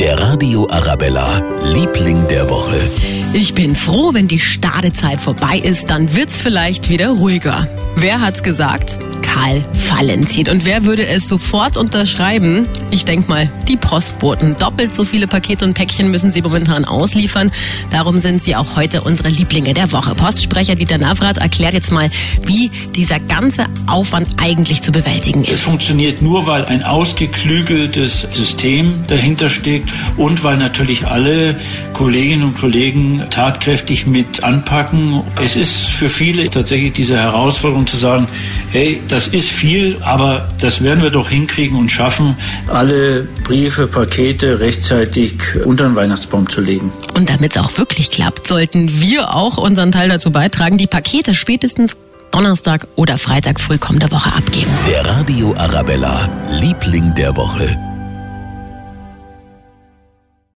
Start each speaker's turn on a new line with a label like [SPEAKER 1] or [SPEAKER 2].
[SPEAKER 1] Der Radio Arabella, Liebling der Woche.
[SPEAKER 2] Ich bin froh, wenn die Stadezeit vorbei ist, dann wird's vielleicht wieder ruhiger. Wer hat's gesagt? Karl Valentin. Und wer würde es sofort unterschreiben? Ich denk mal, die Postboten. Doppelt so viele Pakete und Päckchen müssen sie momentan ausliefern. Darum sind sie auch heute unsere Lieblinge der Woche. Postsprecher Dieter Navrat erklärt jetzt mal, wie dieser ganze Aufwand eigentlich zu bewältigen
[SPEAKER 3] Es
[SPEAKER 2] ist.
[SPEAKER 3] funktioniert nur, weil ein ausgeklügeltes System dahinter steckt und weil natürlich alle Kolleginnen und Kollegen tatkräftig mit anpacken. Es ist für viele tatsächlich diese Herausforderung zu sagen, hey, das ist viel, aber das werden wir doch hinkriegen und schaffen, alle Briefe, Pakete rechtzeitig unter den Weihnachtsbaum zu legen.
[SPEAKER 2] Und damit es auch wirklich klappt, sollten wir auch unseren Teil dazu beitragen, die Pakete spätestens Donnerstag oder Freitag früh kommende Woche abgeben.
[SPEAKER 1] Der Radio Arabella, Liebling der Woche.